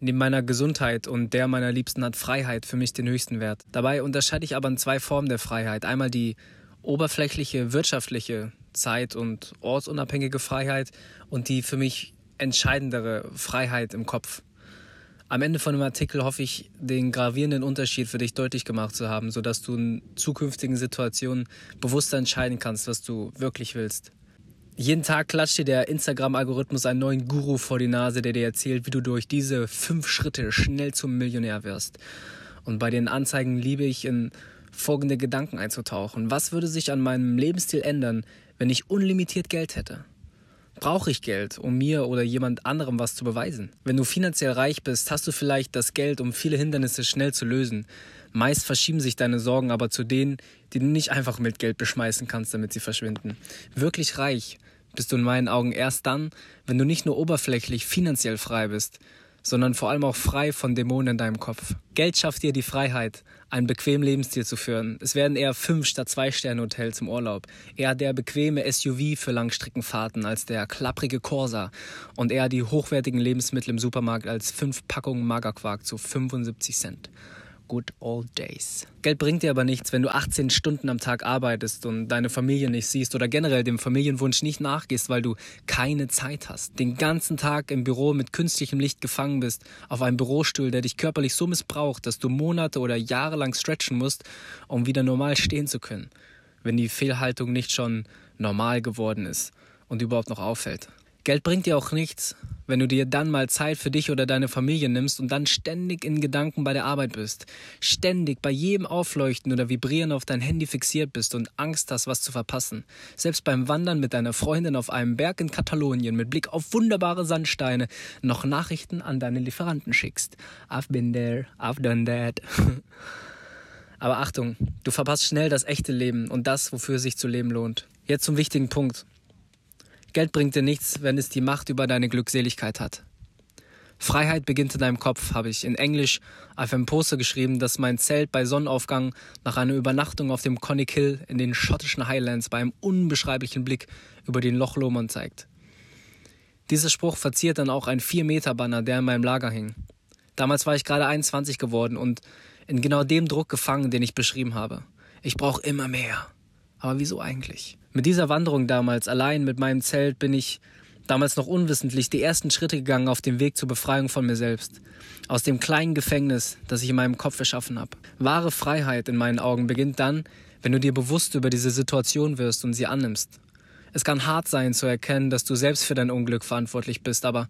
Neben meiner Gesundheit und der meiner Liebsten hat Freiheit für mich den höchsten Wert. Dabei unterscheide ich aber in zwei Formen der Freiheit. Einmal die oberflächliche wirtschaftliche Zeit- und ortsunabhängige Freiheit und die für mich entscheidendere Freiheit im Kopf. Am Ende von dem Artikel hoffe ich, den gravierenden Unterschied für dich deutlich gemacht zu haben, sodass du in zukünftigen Situationen bewusster entscheiden kannst, was du wirklich willst. Jeden Tag klatscht dir der Instagram-Algorithmus einen neuen Guru vor die Nase, der dir erzählt, wie du durch diese fünf Schritte schnell zum Millionär wirst. Und bei den Anzeigen liebe ich in folgende Gedanken einzutauchen. Was würde sich an meinem Lebensstil ändern, wenn ich unlimitiert Geld hätte? Brauche ich Geld, um mir oder jemand anderem was zu beweisen? Wenn du finanziell reich bist, hast du vielleicht das Geld, um viele Hindernisse schnell zu lösen. Meist verschieben sich deine Sorgen aber zu denen, die du nicht einfach mit Geld beschmeißen kannst, damit sie verschwinden. Wirklich reich bist du in meinen Augen erst dann, wenn du nicht nur oberflächlich finanziell frei bist, sondern vor allem auch frei von Dämonen in deinem Kopf. Geld schafft dir die Freiheit, einen bequemen Lebensstil zu führen. Es werden eher fünf statt zwei Sterne Hotels im Urlaub, eher der bequeme SUV für Langstreckenfahrten als der klapprige Corsa und eher die hochwertigen Lebensmittel im Supermarkt als fünf Packungen Magerquark zu 75 Cent. Good old days. Geld bringt dir aber nichts, wenn du 18 Stunden am Tag arbeitest und deine Familie nicht siehst oder generell dem Familienwunsch nicht nachgehst, weil du keine Zeit hast. Den ganzen Tag im Büro mit künstlichem Licht gefangen bist, auf einem Bürostuhl, der dich körperlich so missbraucht, dass du Monate oder Jahre lang stretchen musst, um wieder normal stehen zu können. Wenn die Fehlhaltung nicht schon normal geworden ist und überhaupt noch auffällt. Geld bringt dir auch nichts, wenn du dir dann mal Zeit für dich oder deine Familie nimmst und dann ständig in Gedanken bei der Arbeit bist, ständig bei jedem Aufleuchten oder Vibrieren auf dein Handy fixiert bist und Angst hast, was zu verpassen. Selbst beim Wandern mit deiner Freundin auf einem Berg in Katalonien mit Blick auf wunderbare Sandsteine noch Nachrichten an deine Lieferanten schickst. I've been there, I've done that. Aber Achtung, du verpasst schnell das echte Leben und das, wofür es sich zu leben lohnt. Jetzt zum wichtigen Punkt. Geld bringt dir nichts, wenn es die Macht über deine Glückseligkeit hat. Freiheit beginnt in deinem Kopf, habe ich in Englisch auf einem Poster geschrieben, das mein Zelt bei Sonnenaufgang nach einer Übernachtung auf dem Connick Hill in den schottischen Highlands bei einem unbeschreiblichen Blick über den Loch Lomond zeigt. Dieser Spruch verziert dann auch ein 4-Meter-Banner, der in meinem Lager hing. Damals war ich gerade 21 geworden und in genau dem Druck gefangen, den ich beschrieben habe. Ich brauche immer mehr. Aber wieso eigentlich? Mit dieser Wanderung damals, allein mit meinem Zelt, bin ich damals noch unwissentlich die ersten Schritte gegangen auf dem Weg zur Befreiung von mir selbst. Aus dem kleinen Gefängnis, das ich in meinem Kopf erschaffen habe. Wahre Freiheit in meinen Augen beginnt dann, wenn du dir bewusst über diese Situation wirst und sie annimmst. Es kann hart sein zu erkennen, dass du selbst für dein Unglück verantwortlich bist, aber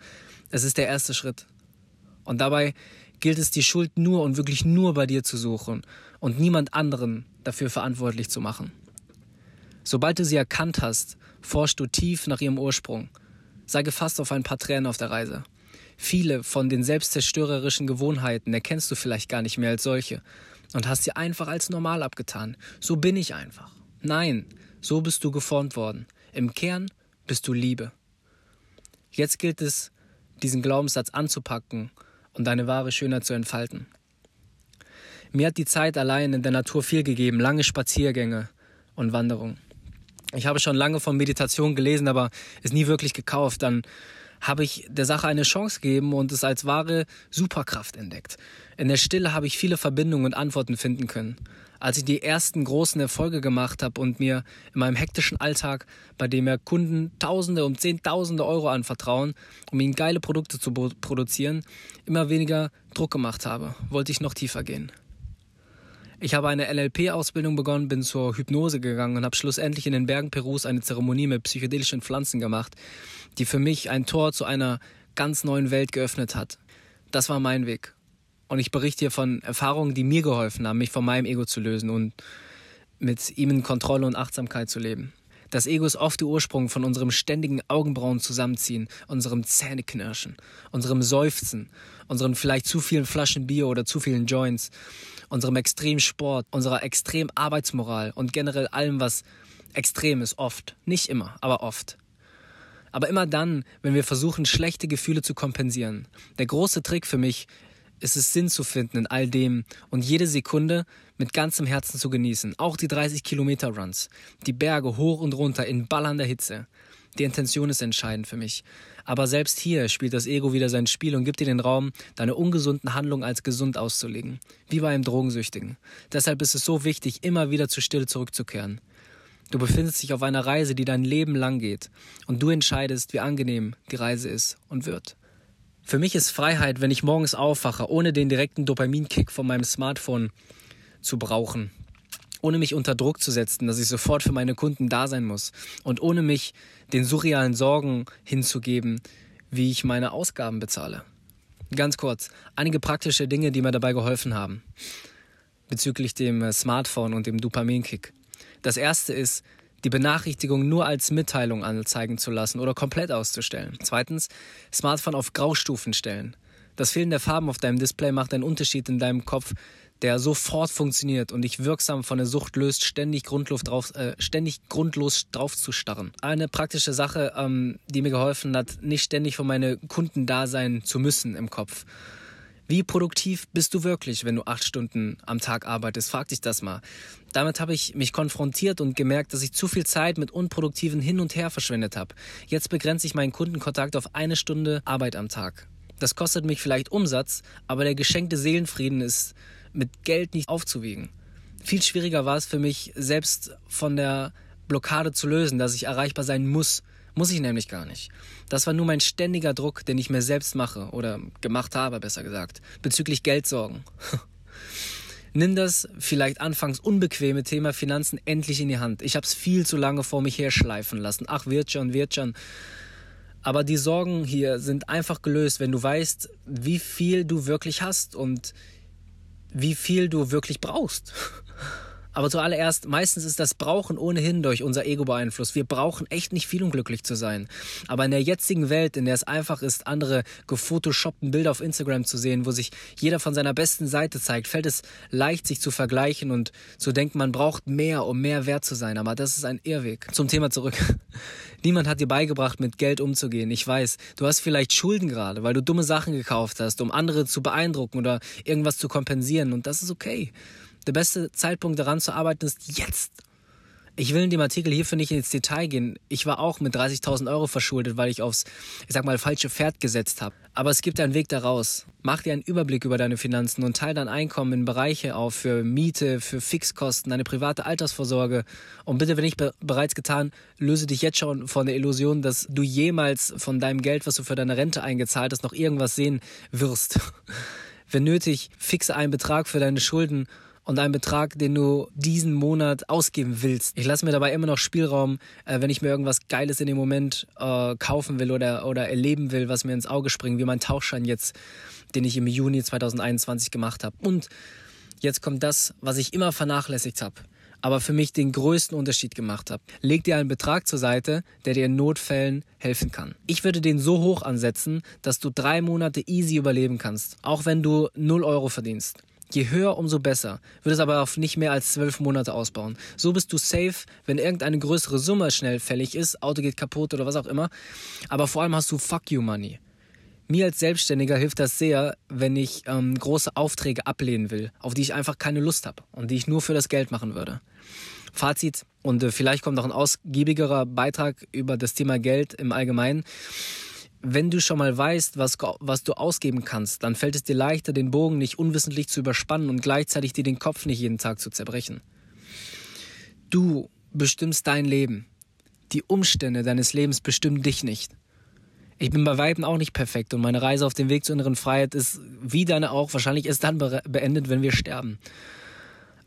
es ist der erste Schritt. Und dabei gilt es, die Schuld nur und wirklich nur bei dir zu suchen und niemand anderen dafür verantwortlich zu machen. Sobald du sie erkannt hast, forschst du tief nach ihrem Ursprung. Sei gefasst auf ein paar Tränen auf der Reise. Viele von den selbstzerstörerischen Gewohnheiten erkennst du vielleicht gar nicht mehr als solche und hast sie einfach als normal abgetan. So bin ich einfach. Nein, so bist du geformt worden. Im Kern bist du Liebe. Jetzt gilt es, diesen Glaubenssatz anzupacken und deine wahre Schönheit zu entfalten. Mir hat die Zeit allein in der Natur viel gegeben, lange Spaziergänge und Wanderungen ich habe schon lange von Meditation gelesen, aber es nie wirklich gekauft. Dann habe ich der Sache eine Chance gegeben und es als wahre Superkraft entdeckt. In der Stille habe ich viele Verbindungen und Antworten finden können. Als ich die ersten großen Erfolge gemacht habe und mir in meinem hektischen Alltag, bei dem mir Kunden Tausende und Zehntausende Euro anvertrauen, um ihnen geile Produkte zu produzieren, immer weniger Druck gemacht habe, wollte ich noch tiefer gehen. Ich habe eine NLP-Ausbildung begonnen, bin zur Hypnose gegangen und habe schlussendlich in den Bergen Perus eine Zeremonie mit psychedelischen Pflanzen gemacht, die für mich ein Tor zu einer ganz neuen Welt geöffnet hat. Das war mein Weg. Und ich berichte hier von Erfahrungen, die mir geholfen haben, mich von meinem Ego zu lösen und mit ihm in Kontrolle und Achtsamkeit zu leben. Das Ego ist oft der Ursprung von unserem ständigen Augenbrauen zusammenziehen, unserem Zähneknirschen, unserem Seufzen, unseren vielleicht zu vielen Flaschen Bier oder zu vielen Joints, unserem extremen Sport, unserer extremen Arbeitsmoral und generell allem, was extrem ist, oft. Nicht immer, aber oft. Aber immer dann, wenn wir versuchen, schlechte Gefühle zu kompensieren. Der große Trick für mich ist es Sinn zu finden in all dem und jede Sekunde mit ganzem Herzen zu genießen. Auch die 30 Kilometer Runs, die Berge hoch und runter in ballernder Hitze. Die Intention ist entscheidend für mich. Aber selbst hier spielt das Ego wieder sein Spiel und gibt dir den Raum, deine ungesunden Handlungen als gesund auszulegen. Wie bei einem Drogensüchtigen. Deshalb ist es so wichtig, immer wieder zur Stille zurückzukehren. Du befindest dich auf einer Reise, die dein Leben lang geht. Und du entscheidest, wie angenehm die Reise ist und wird. Für mich ist Freiheit, wenn ich morgens aufwache, ohne den direkten Dopaminkick von meinem Smartphone zu brauchen. Ohne mich unter Druck zu setzen, dass ich sofort für meine Kunden da sein muss. Und ohne mich den surrealen Sorgen hinzugeben, wie ich meine Ausgaben bezahle. Ganz kurz, einige praktische Dinge, die mir dabei geholfen haben. Bezüglich dem Smartphone und dem Dopaminkick. Das erste ist, die Benachrichtigung nur als Mitteilung anzeigen zu lassen oder komplett auszustellen. Zweitens, Smartphone auf Graustufen stellen. Das Fehlen der Farben auf deinem Display macht einen Unterschied in deinem Kopf, der sofort funktioniert und dich wirksam von der Sucht löst, ständig, grundlos drauf, äh, ständig grundlos drauf zu starren. Eine praktische Sache, ähm, die mir geholfen hat, nicht ständig für meine Kunden da sein zu müssen im Kopf. Wie produktiv bist du wirklich, wenn du acht Stunden am Tag arbeitest? Frag dich das mal. Damit habe ich mich konfrontiert und gemerkt, dass ich zu viel Zeit mit unproduktiven Hin und Her verschwendet habe. Jetzt begrenze ich meinen Kundenkontakt auf eine Stunde Arbeit am Tag. Das kostet mich vielleicht Umsatz, aber der geschenkte Seelenfrieden ist mit Geld nicht aufzuwiegen. Viel schwieriger war es für mich, selbst von der Blockade zu lösen, dass ich erreichbar sein muss. Muss ich nämlich gar nicht. Das war nur mein ständiger Druck, den ich mir selbst mache oder gemacht habe, besser gesagt, bezüglich Geldsorgen. Nimm das vielleicht anfangs unbequeme Thema Finanzen endlich in die Hand. Ich habe es viel zu lange vor mich herschleifen lassen. Ach, wird schon, wird schon. Aber die Sorgen hier sind einfach gelöst, wenn du weißt, wie viel du wirklich hast und wie viel du wirklich brauchst. Aber zuallererst, meistens ist das Brauchen ohnehin durch unser Ego beeinflusst. Wir brauchen echt nicht viel, um glücklich zu sein. Aber in der jetzigen Welt, in der es einfach ist, andere gefotoshoppten Bilder auf Instagram zu sehen, wo sich jeder von seiner besten Seite zeigt, fällt es leicht, sich zu vergleichen und zu denken, man braucht mehr, um mehr wert zu sein. Aber das ist ein Irrweg. Zum Thema zurück. Niemand hat dir beigebracht, mit Geld umzugehen. Ich weiß, du hast vielleicht Schulden gerade, weil du dumme Sachen gekauft hast, um andere zu beeindrucken oder irgendwas zu kompensieren. Und das ist okay. Der beste Zeitpunkt daran zu arbeiten ist jetzt. Ich will in dem Artikel hierfür nicht ins Detail gehen. Ich war auch mit 30.000 Euro verschuldet, weil ich aufs, ich sag mal, falsche Pferd gesetzt habe. Aber es gibt einen Weg daraus. Mach dir einen Überblick über deine Finanzen und teile dein Einkommen in Bereiche auf für Miete, für Fixkosten, deine private Altersvorsorge. Und bitte, wenn nicht be bereits getan, löse dich jetzt schon von der Illusion, dass du jemals von deinem Geld, was du für deine Rente eingezahlt hast, noch irgendwas sehen wirst. wenn nötig, fixe einen Betrag für deine Schulden und einen Betrag, den du diesen Monat ausgeben willst. Ich lasse mir dabei immer noch Spielraum, äh, wenn ich mir irgendwas Geiles in dem Moment äh, kaufen will oder, oder erleben will, was mir ins Auge springt, wie mein Tauchschein jetzt, den ich im Juni 2021 gemacht habe. Und jetzt kommt das, was ich immer vernachlässigt habe aber für mich den größten Unterschied gemacht habe. Leg dir einen Betrag zur Seite, der dir in Notfällen helfen kann. Ich würde den so hoch ansetzen, dass du drei Monate easy überleben kannst, auch wenn du 0 Euro verdienst. Je höher, umso besser. Würde es aber auf nicht mehr als zwölf Monate ausbauen. So bist du safe, wenn irgendeine größere Summe schnell fällig ist, Auto geht kaputt oder was auch immer. Aber vor allem hast du Fuck You Money. Mir als Selbstständiger hilft das sehr, wenn ich ähm, große Aufträge ablehnen will, auf die ich einfach keine Lust habe und die ich nur für das Geld machen würde. Fazit, und äh, vielleicht kommt noch ein ausgiebigerer Beitrag über das Thema Geld im Allgemeinen wenn du schon mal weißt, was, was du ausgeben kannst, dann fällt es dir leichter, den Bogen nicht unwissentlich zu überspannen und gleichzeitig dir den Kopf nicht jeden Tag zu zerbrechen. Du bestimmst dein Leben. Die Umstände deines Lebens bestimmen dich nicht. Ich bin bei Weitem auch nicht perfekt und meine Reise auf dem Weg zur inneren Freiheit ist, wie deine auch, wahrscheinlich erst dann beendet, wenn wir sterben.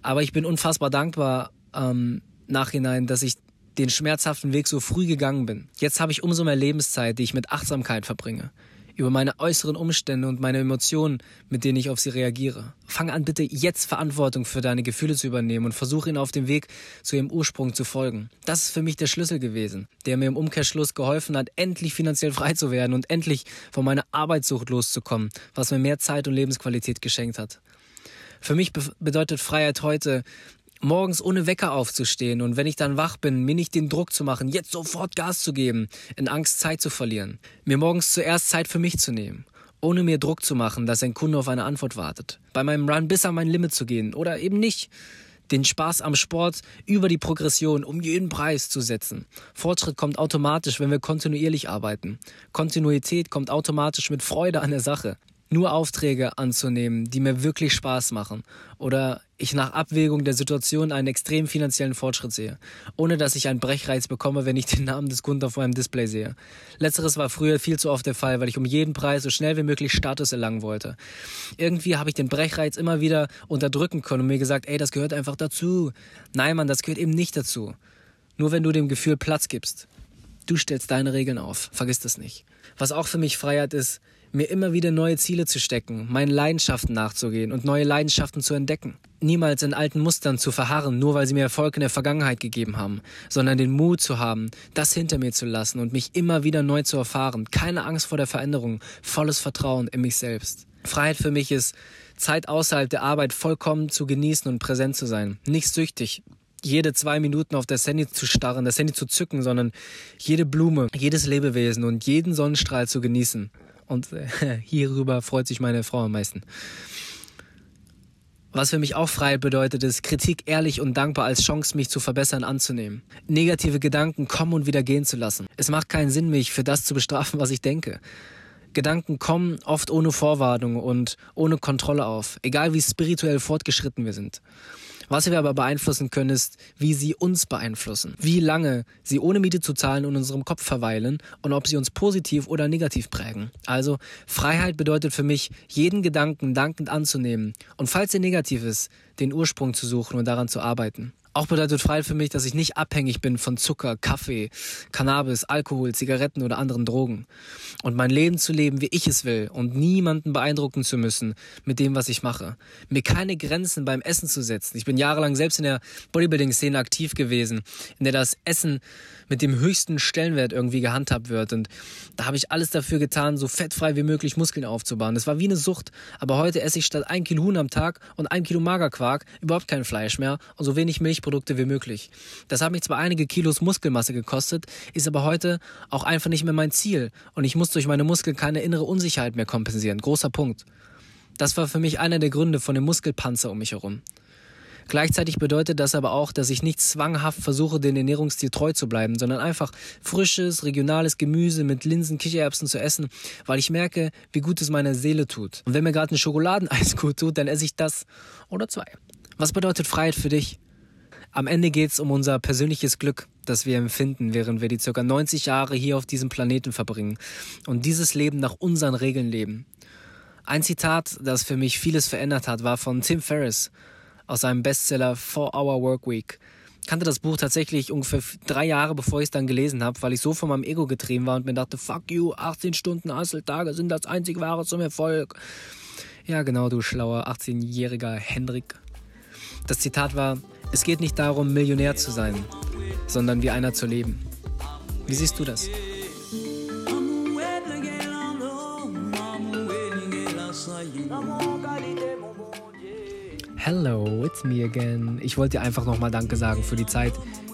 Aber ich bin unfassbar dankbar ähm, nachhinein, dass ich den schmerzhaften Weg so früh gegangen bin. Jetzt habe ich umso mehr Lebenszeit, die ich mit Achtsamkeit verbringe. Über meine äußeren Umstände und meine Emotionen, mit denen ich auf sie reagiere. Fang an, bitte jetzt Verantwortung für deine Gefühle zu übernehmen und versuche ihnen auf dem Weg zu ihrem Ursprung zu folgen. Das ist für mich der Schlüssel gewesen, der mir im Umkehrschluss geholfen hat, endlich finanziell frei zu werden und endlich von meiner Arbeitssucht loszukommen, was mir mehr Zeit und Lebensqualität geschenkt hat. Für mich bedeutet Freiheit heute, morgens ohne Wecker aufzustehen und wenn ich dann wach bin, mir nicht den Druck zu machen, jetzt sofort Gas zu geben, in Angst Zeit zu verlieren. Mir morgens zuerst Zeit für mich zu nehmen, ohne mir Druck zu machen, dass ein Kunde auf eine Antwort wartet. Bei meinem Run bis an mein Limit zu gehen oder eben nicht. den Spaß am Sport über die Progression um jeden Preis zu setzen. Fortschritt kommt automatisch, wenn wir kontinuierlich arbeiten. Kontinuität kommt automatisch mit Freude an der Sache nur Aufträge anzunehmen, die mir wirklich Spaß machen oder ich nach Abwägung der Situation einen extrem finanziellen Fortschritt sehe, ohne dass ich einen Brechreiz bekomme, wenn ich den Namen des Kunden auf meinem Display sehe. Letzteres war früher viel zu oft der Fall, weil ich um jeden Preis so schnell wie möglich Status erlangen wollte. Irgendwie habe ich den Brechreiz immer wieder unterdrücken können und mir gesagt, ey, das gehört einfach dazu. Nein, Mann, das gehört eben nicht dazu. Nur wenn du dem Gefühl Platz gibst. Du stellst deine Regeln auf, vergiss das nicht. Was auch für mich Freiheit ist, mir immer wieder neue Ziele zu stecken, meinen Leidenschaften nachzugehen und neue Leidenschaften zu entdecken. Niemals in alten Mustern zu verharren, nur weil sie mir Erfolg in der Vergangenheit gegeben haben, sondern den Mut zu haben, das hinter mir zu lassen und mich immer wieder neu zu erfahren. Keine Angst vor der Veränderung, volles Vertrauen in mich selbst. Freiheit für mich ist, Zeit außerhalb der Arbeit vollkommen zu genießen und präsent zu sein. Nicht süchtig, jede zwei Minuten auf das Handy zu starren, das Handy zu zücken, sondern jede Blume, jedes Lebewesen und jeden Sonnenstrahl zu genießen. Und äh, hierüber freut sich meine Frau am meisten. Was für mich auch Freiheit bedeutet, ist Kritik ehrlich und dankbar als Chance, mich zu verbessern, anzunehmen. Negative Gedanken kommen und wieder gehen zu lassen. Es macht keinen Sinn, mich für das zu bestrafen, was ich denke. Gedanken kommen oft ohne Vorwarnung und ohne Kontrolle auf, egal wie spirituell fortgeschritten wir sind. Was wir aber beeinflussen können, ist, wie sie uns beeinflussen. Wie lange sie ohne Miete zu zahlen in unserem Kopf verweilen und ob sie uns positiv oder negativ prägen. Also Freiheit bedeutet für mich, jeden Gedanken dankend anzunehmen und falls er negativ ist, den Ursprung zu suchen und daran zu arbeiten. Auch bedeutet Freiheit für mich, dass ich nicht abhängig bin von Zucker, Kaffee, Cannabis, Alkohol, Zigaretten oder anderen Drogen. Und mein Leben zu leben, wie ich es will und niemanden beeindrucken zu müssen mit dem, was ich mache. Mir keine Grenzen beim Essen zu setzen. Ich bin jahrelang selbst in der Bodybuilding-Szene aktiv gewesen, in der das Essen mit dem höchsten Stellenwert irgendwie gehandhabt wird. Und da habe ich alles dafür getan, so fettfrei wie möglich Muskeln aufzubauen. Das war wie eine Sucht. Aber heute esse ich statt ein Kilo Huhn am Tag und ein Kilo Magerquark überhaupt kein Fleisch mehr und so wenig Milchprodukte wie möglich. Das hat mich zwar einige Kilos Muskelmasse gekostet, ist aber heute auch einfach nicht mehr mein Ziel. Und ich muss durch meine Muskeln keine innere Unsicherheit mehr kompensieren. Großer Punkt. Das war für mich einer der Gründe von dem Muskelpanzer um mich herum. Gleichzeitig bedeutet das aber auch, dass ich nicht zwanghaft versuche, den Ernährungsstil treu zu bleiben, sondern einfach frisches, regionales Gemüse mit Linsen, Kichererbsen zu essen, weil ich merke, wie gut es meiner Seele tut. Und wenn mir gerade ein Schokoladeneis gut tut, dann esse ich das oder zwei. Was bedeutet Freiheit für dich? Am Ende geht es um unser persönliches Glück, das wir empfinden, während wir die ca. 90 Jahre hier auf diesem Planeten verbringen und dieses Leben nach unseren Regeln leben. Ein Zitat, das für mich vieles verändert hat, war von Tim Ferriss aus seinem Bestseller Four Hour Work Week. Kannte das Buch tatsächlich ungefähr drei Jahre, bevor ich es dann gelesen habe, weil ich so von meinem Ego getrieben war und mir dachte, fuck you, 18 Stunden Hustle-Tage sind das einzig wahre zum Erfolg. Ja, genau, du schlauer 18-jähriger Hendrik. Das Zitat war, es geht nicht darum, Millionär zu sein, sondern wie einer zu leben. Wie siehst du das? Hello, it's me again. Ich wollte dir einfach nochmal Danke sagen für die Zeit,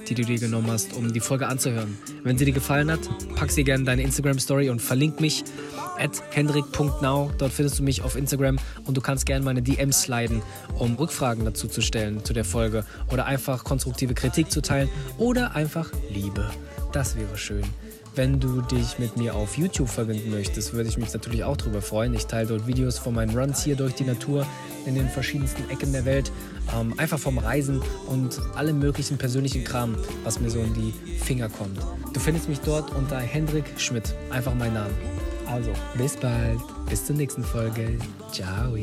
die du dir genommen hast, um die Folge anzuhören. Wenn sie dir gefallen hat, pack sie gerne in deine Instagram-Story und verlink mich at hendrik.now. Dort findest du mich auf Instagram und du kannst gerne meine DMs sliden, um Rückfragen dazu zu stellen zu der Folge oder einfach konstruktive Kritik zu teilen oder einfach Liebe. Das wäre schön. Wenn du dich mit mir auf YouTube verbinden möchtest, würde ich mich natürlich auch darüber freuen. Ich teile dort Videos von meinen Runs hier durch die Natur in den verschiedensten Ecken der Welt. Ähm, einfach vom Reisen und allem möglichen persönlichen Kram, was mir so in die Finger kommt. Du findest mich dort unter Hendrik Schmidt. Einfach mein Name. Also, bis bald. Bis zur nächsten Folge. Ciao.